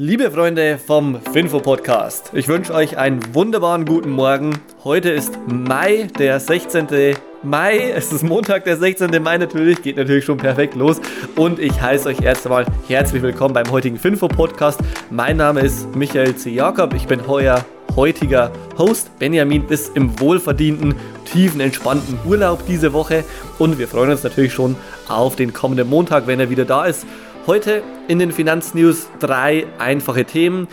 Liebe Freunde vom Finfo Podcast, ich wünsche euch einen wunderbaren guten Morgen. Heute ist Mai, der 16. Mai. Es ist Montag, der 16. Mai natürlich, geht natürlich schon perfekt los. Und ich heiße euch erst einmal herzlich willkommen beim heutigen Finfo Podcast. Mein Name ist Michael C. Jakob, ich bin heuer heutiger Host. Benjamin ist im wohlverdienten, tiefen, entspannten Urlaub diese Woche und wir freuen uns natürlich schon auf den kommenden Montag, wenn er wieder da ist. Heute in den Finanznews drei einfache Themen.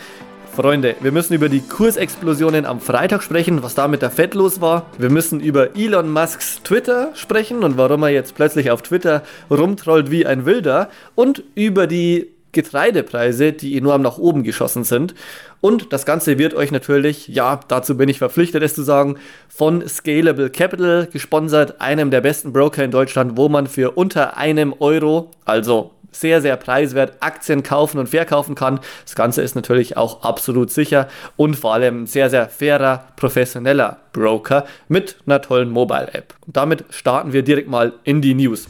Freunde, wir müssen über die Kursexplosionen am Freitag sprechen, was da mit der Fed los war. Wir müssen über Elon Musks Twitter sprechen und warum er jetzt plötzlich auf Twitter rumtrollt wie ein Wilder. Und über die Getreidepreise, die enorm nach oben geschossen sind. Und das Ganze wird euch natürlich, ja, dazu bin ich verpflichtet, es zu sagen, von Scalable Capital gesponsert, einem der besten Broker in Deutschland, wo man für unter einem Euro, also sehr, sehr preiswert Aktien kaufen und verkaufen kann. Das Ganze ist natürlich auch absolut sicher und vor allem ein sehr, sehr fairer, professioneller Broker mit einer tollen Mobile-App. Und damit starten wir direkt mal in die News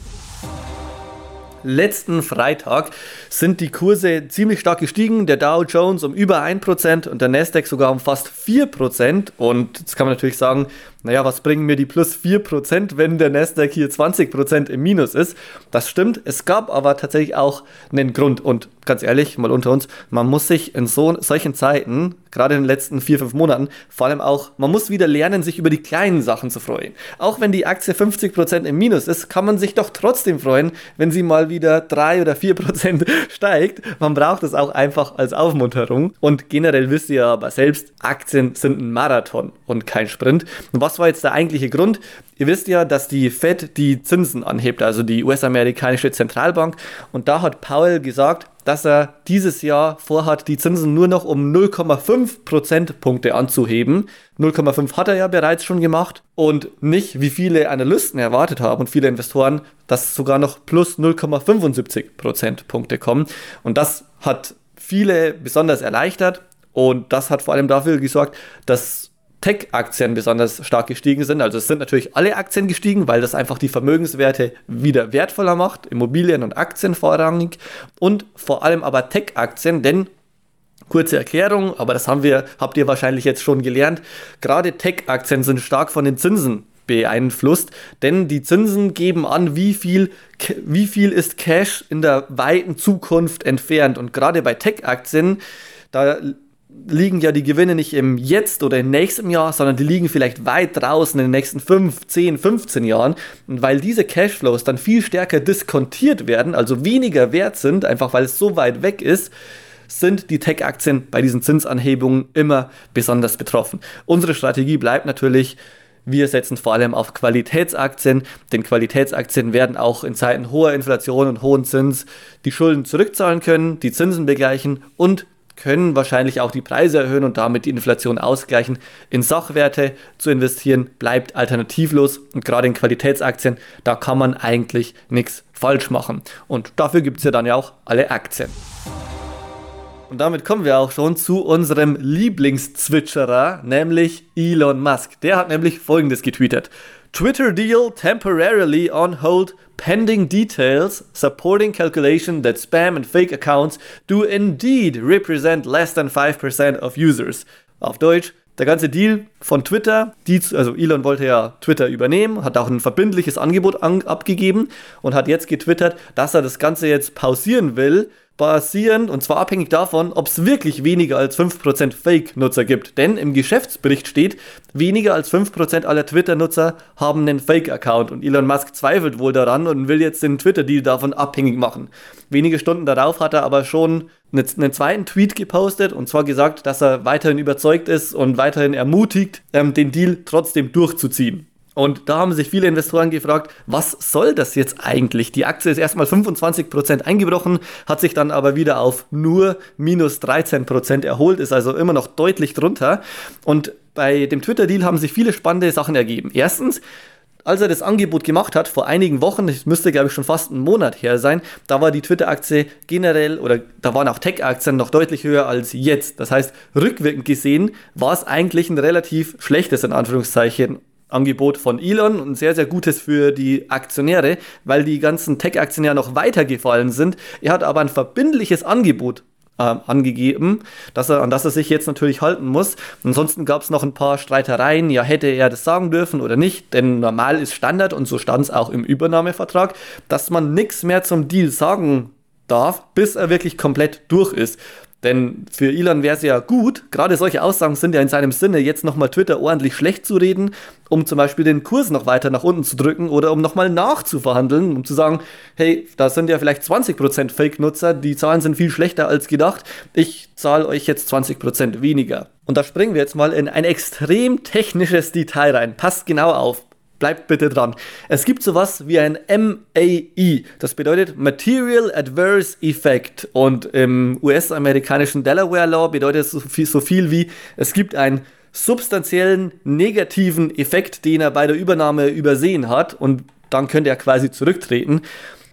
letzten Freitag sind die Kurse ziemlich stark gestiegen. Der Dow Jones um über 1% und der Nasdaq sogar um fast 4%. Und jetzt kann man natürlich sagen, naja, was bringen mir die plus 4%, wenn der Nasdaq hier 20% im Minus ist? Das stimmt. Es gab aber tatsächlich auch einen Grund. Und ganz ehrlich, mal unter uns, man muss sich in so, solchen Zeiten, gerade in den letzten vier, fünf Monaten, vor allem auch, man muss wieder lernen, sich über die kleinen Sachen zu freuen. Auch wenn die Aktie 50% im Minus ist, kann man sich doch trotzdem freuen, wenn sie mal wieder 3 oder 4% steigt. Man braucht es auch einfach als Aufmunterung. Und generell wisst ihr aber selbst, Aktien sind ein Marathon und kein Sprint. Und was war jetzt der eigentliche Grund? Ihr wisst ja, dass die Fed die Zinsen anhebt, also die US-amerikanische Zentralbank. Und da hat Powell gesagt, dass er dieses Jahr vorhat, die Zinsen nur noch um 0,5 Prozentpunkte anzuheben. 0,5 hat er ja bereits schon gemacht und nicht, wie viele Analysten erwartet haben und viele Investoren, dass sogar noch plus 0,75 Prozentpunkte kommen. Und das hat viele besonders erleichtert und das hat vor allem dafür gesorgt, dass Tech-Aktien besonders stark gestiegen sind. Also es sind natürlich alle Aktien gestiegen, weil das einfach die Vermögenswerte wieder wertvoller macht, Immobilien und Aktien vorrangig und vor allem aber Tech-Aktien, denn Kurze Erklärung, aber das haben wir, habt ihr wahrscheinlich jetzt schon gelernt. Gerade Tech-Aktien sind stark von den Zinsen beeinflusst, denn die Zinsen geben an, wie viel, wie viel ist Cash in der weiten Zukunft entfernt. Und gerade bei Tech-Aktien, da liegen ja die Gewinne nicht im Jetzt oder im nächsten Jahr, sondern die liegen vielleicht weit draußen in den nächsten 5, 10, 15 Jahren. Und weil diese Cashflows dann viel stärker diskontiert werden, also weniger wert sind, einfach weil es so weit weg ist, sind die Tech-Aktien bei diesen Zinsanhebungen immer besonders betroffen. Unsere Strategie bleibt natürlich, wir setzen vor allem auf Qualitätsaktien, denn Qualitätsaktien werden auch in Zeiten hoher Inflation und hohen Zins die Schulden zurückzahlen können, die Zinsen begleichen und können wahrscheinlich auch die Preise erhöhen und damit die Inflation ausgleichen. In Sachwerte zu investieren bleibt alternativlos und gerade in Qualitätsaktien, da kann man eigentlich nichts falsch machen. Und dafür gibt es ja dann ja auch alle Aktien. Und damit kommen wir auch schon zu unserem Lieblingszwitscherer, nämlich Elon Musk. Der hat nämlich folgendes getweetet. Twitter deal temporarily on hold pending details supporting calculation that spam and fake accounts do indeed represent less than 5% of users. Auf Deutsch, der ganze Deal von Twitter, die, also Elon wollte ja Twitter übernehmen, hat auch ein verbindliches Angebot an, abgegeben und hat jetzt getwittert, dass er das Ganze jetzt pausieren will, basierend und zwar abhängig davon, ob es wirklich weniger als 5% Fake-Nutzer gibt. Denn im Geschäftsbericht steht, weniger als 5% aller Twitter-Nutzer haben einen Fake-Account und Elon Musk zweifelt wohl daran und will jetzt den Twitter-Deal davon abhängig machen. Wenige Stunden darauf hat er aber schon einen zweiten Tweet gepostet und zwar gesagt, dass er weiterhin überzeugt ist und weiterhin ermutigt, ähm, den Deal trotzdem durchzuziehen. Und da haben sich viele Investoren gefragt, was soll das jetzt eigentlich? Die Aktie ist erstmal 25% eingebrochen, hat sich dann aber wieder auf nur minus 13% erholt, ist also immer noch deutlich drunter. Und bei dem Twitter-Deal haben sich viele spannende Sachen ergeben. Erstens, als er das Angebot gemacht hat, vor einigen Wochen, das müsste glaube ich schon fast einen Monat her sein, da war die Twitter-Aktie generell oder da waren auch Tech-Aktien noch deutlich höher als jetzt. Das heißt, rückwirkend gesehen war es eigentlich ein relativ schlechtes, in Anführungszeichen, Angebot von Elon und sehr, sehr gutes für die Aktionäre, weil die ganzen Tech-Aktien ja noch weiter gefallen sind. Er hat aber ein verbindliches Angebot äh, angegeben, dass er, an das er sich jetzt natürlich halten muss. Ansonsten gab es noch ein paar Streitereien, ja, hätte er das sagen dürfen oder nicht, denn normal ist Standard und so stand es auch im Übernahmevertrag, dass man nichts mehr zum Deal sagen darf, bis er wirklich komplett durch ist. Denn für Elon wäre es ja gut, gerade solche Aussagen sind ja in seinem Sinne, jetzt nochmal Twitter ordentlich schlecht zu reden, um zum Beispiel den Kurs noch weiter nach unten zu drücken oder um nochmal nachzuverhandeln, um zu sagen, hey, da sind ja vielleicht 20% Fake-Nutzer, die Zahlen sind viel schlechter als gedacht, ich zahle euch jetzt 20% weniger. Und da springen wir jetzt mal in ein extrem technisches Detail rein. Passt genau auf. Bleibt bitte dran. Es gibt sowas wie ein MAE. Das bedeutet Material Adverse Effect. Und im US-amerikanischen Delaware Law bedeutet es so viel, so viel wie, es gibt einen substanziellen negativen Effekt, den er bei der Übernahme übersehen hat. Und dann könnte er quasi zurücktreten.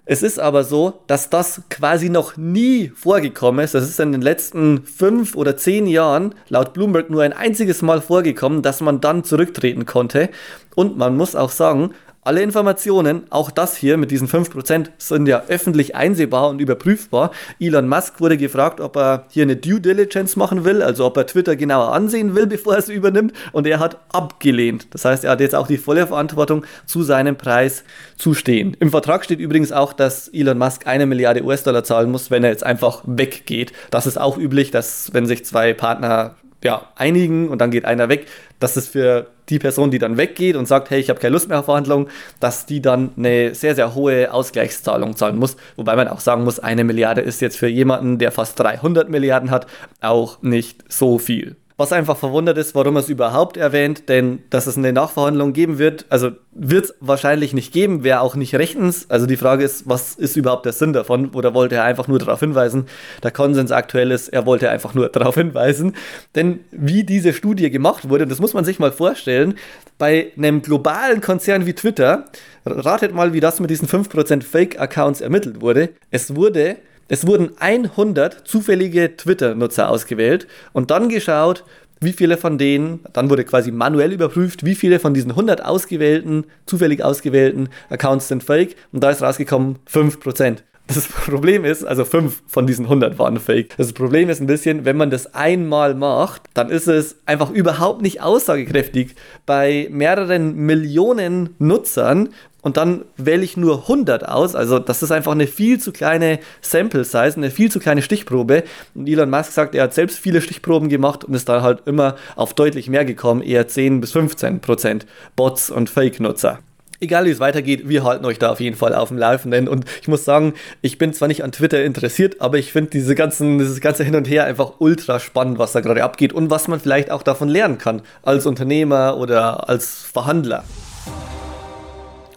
Es ist aber so, dass das quasi noch nie vorgekommen ist. Das ist in den letzten fünf oder zehn Jahren laut Bloomberg nur ein einziges Mal vorgekommen, dass man dann zurücktreten konnte. Und man muss auch sagen, alle Informationen, auch das hier mit diesen 5%, sind ja öffentlich einsehbar und überprüfbar. Elon Musk wurde gefragt, ob er hier eine Due Diligence machen will, also ob er Twitter genauer ansehen will, bevor er es übernimmt. Und er hat abgelehnt. Das heißt, er hat jetzt auch die volle Verantwortung, zu seinem Preis zu stehen. Im Vertrag steht übrigens auch, dass Elon Musk eine Milliarde US-Dollar zahlen muss, wenn er jetzt einfach weggeht. Das ist auch üblich, dass wenn sich zwei Partner ja, einigen und dann geht einer weg, dass es für die Person, die dann weggeht und sagt, hey, ich habe keine Lust mehr auf Verhandlungen, dass die dann eine sehr, sehr hohe Ausgleichszahlung zahlen muss. Wobei man auch sagen muss, eine Milliarde ist jetzt für jemanden, der fast 300 Milliarden hat, auch nicht so viel. Was einfach verwundert ist, warum er es überhaupt erwähnt, denn dass es eine Nachverhandlung geben wird, also wird es wahrscheinlich nicht geben, wäre auch nicht rechtens. Also die Frage ist, was ist überhaupt der Sinn davon? Oder wollte er einfach nur darauf hinweisen? Der Konsens aktuell ist, er wollte einfach nur darauf hinweisen. Denn wie diese Studie gemacht wurde, das muss man sich mal vorstellen, bei einem globalen Konzern wie Twitter, ratet mal, wie das mit diesen 5% Fake-Accounts ermittelt wurde. Es wurde es wurden 100 zufällige Twitter-Nutzer ausgewählt und dann geschaut, wie viele von denen, dann wurde quasi manuell überprüft, wie viele von diesen 100 ausgewählten, zufällig ausgewählten Accounts sind fake und da ist rausgekommen 5%. Das Problem ist, also 5 von diesen 100 waren fake. Das Problem ist ein bisschen, wenn man das einmal macht, dann ist es einfach überhaupt nicht aussagekräftig. Bei mehreren Millionen Nutzern und dann wähle ich nur 100 aus. Also das ist einfach eine viel zu kleine Sample Size, eine viel zu kleine Stichprobe. Und Elon Musk sagt, er hat selbst viele Stichproben gemacht und ist dann halt immer auf deutlich mehr gekommen, eher 10 bis 15 Prozent Bots und Fake-Nutzer egal wie es weitergeht, wir halten euch da auf jeden Fall auf dem Laufenden. Und ich muss sagen, ich bin zwar nicht an Twitter interessiert, aber ich finde diese ganzen, dieses ganze Hin und Her einfach ultra spannend, was da gerade abgeht und was man vielleicht auch davon lernen kann, als Unternehmer oder als Verhandler.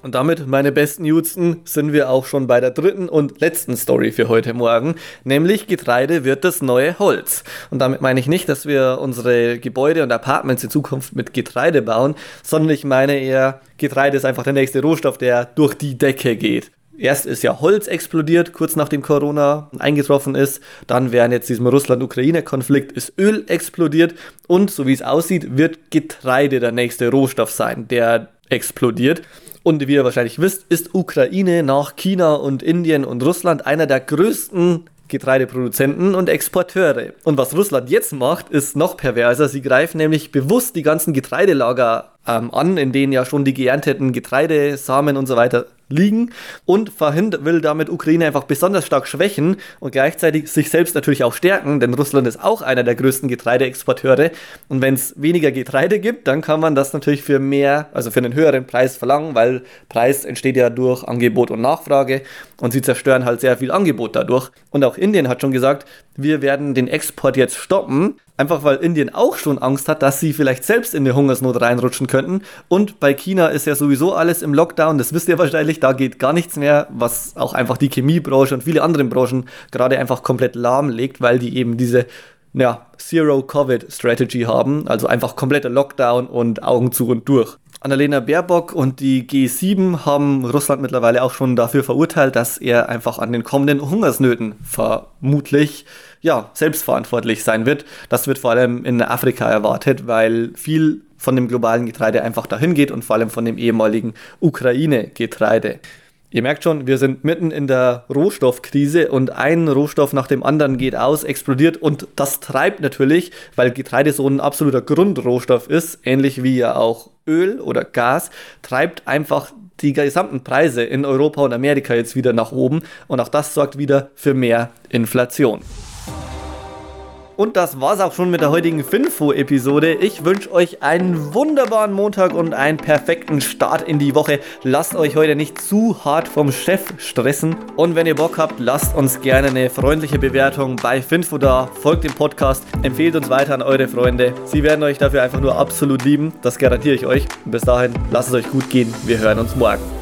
Und damit, meine besten Judsten, sind wir auch schon bei der dritten und letzten Story für heute Morgen, nämlich Getreide wird das neue Holz. Und damit meine ich nicht, dass wir unsere Gebäude und Apartments in Zukunft mit Getreide bauen, sondern ich meine eher, Getreide ist einfach der nächste Rohstoff, der durch die Decke geht. Erst ist ja Holz explodiert, kurz nachdem Corona eingetroffen ist. Dann während jetzt diesem Russland-Ukraine-Konflikt ist Öl explodiert. Und so wie es aussieht, wird Getreide der nächste Rohstoff sein, der explodiert. Und wie ihr wahrscheinlich wisst, ist Ukraine nach China und Indien und Russland einer der größten Getreideproduzenten und Exporteure. Und was Russland jetzt macht, ist noch perverser. Sie greifen nämlich bewusst die ganzen Getreidelager ähm, an, in denen ja schon die geernteten Getreidesamen und so weiter liegen und will damit Ukraine einfach besonders stark schwächen und gleichzeitig sich selbst natürlich auch stärken, denn Russland ist auch einer der größten Getreideexporteure. Und wenn es weniger Getreide gibt, dann kann man das natürlich für mehr, also für einen höheren Preis verlangen, weil Preis entsteht ja durch Angebot und Nachfrage und sie zerstören halt sehr viel Angebot dadurch. Und auch Indien hat schon gesagt, wir werden den Export jetzt stoppen, Einfach weil Indien auch schon Angst hat, dass sie vielleicht selbst in eine Hungersnot reinrutschen könnten. Und bei China ist ja sowieso alles im Lockdown, das wisst ihr wahrscheinlich, da geht gar nichts mehr, was auch einfach die Chemiebranche und viele andere Branchen gerade einfach komplett lahmlegt, weil die eben diese ja, Zero-Covid-Strategy haben, also einfach kompletter Lockdown und Augen zu und durch. Annalena Baerbock und die G7 haben Russland mittlerweile auch schon dafür verurteilt, dass er einfach an den kommenden Hungersnöten vermutlich ja, selbstverantwortlich sein wird. Das wird vor allem in Afrika erwartet, weil viel von dem globalen Getreide einfach dahin geht und vor allem von dem ehemaligen Ukraine-Getreide. Ihr merkt schon, wir sind mitten in der Rohstoffkrise und ein Rohstoff nach dem anderen geht aus, explodiert und das treibt natürlich, weil Getreide so ein absoluter Grundrohstoff ist, ähnlich wie ja auch Öl oder Gas, treibt einfach die gesamten Preise in Europa und Amerika jetzt wieder nach oben und auch das sorgt wieder für mehr Inflation. Und das war's auch schon mit der heutigen Finfo-Episode. Ich wünsche euch einen wunderbaren Montag und einen perfekten Start in die Woche. Lasst euch heute nicht zu hart vom Chef stressen. Und wenn ihr Bock habt, lasst uns gerne eine freundliche Bewertung bei Finfo da. Folgt dem Podcast, empfehlt uns weiter an eure Freunde. Sie werden euch dafür einfach nur absolut lieben. Das garantiere ich euch. bis dahin, lasst es euch gut gehen. Wir hören uns morgen.